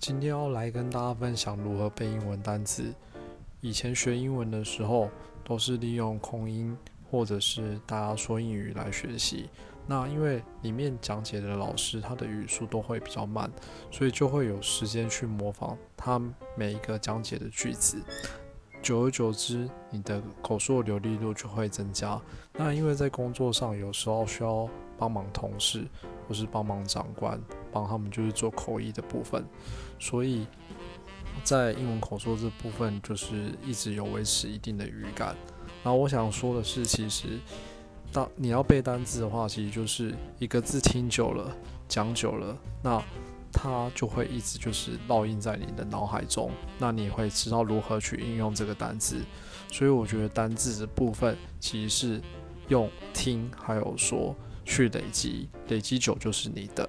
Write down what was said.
今天要来跟大家分享如何背英文单词。以前学英文的时候，都是利用空音或者是大家说英语来学习。那因为里面讲解的老师他的语速都会比较慢，所以就会有时间去模仿他每一个讲解的句子。久而久之，你的口述流利度就会增加。那因为在工作上有时候需要帮忙同事或是帮忙长官，帮他们就是做口译的部分，所以在英文口说这部分就是一直有维持一定的语感。然后我想说的是，其实当你要背单字的话，其实就是一个字听久了，讲久了，那。它就会一直就是烙印在你的脑海中，那你会知道如何去应用这个单字。所以我觉得单字的部分其实是用听还有说去累积，累积久就是你的。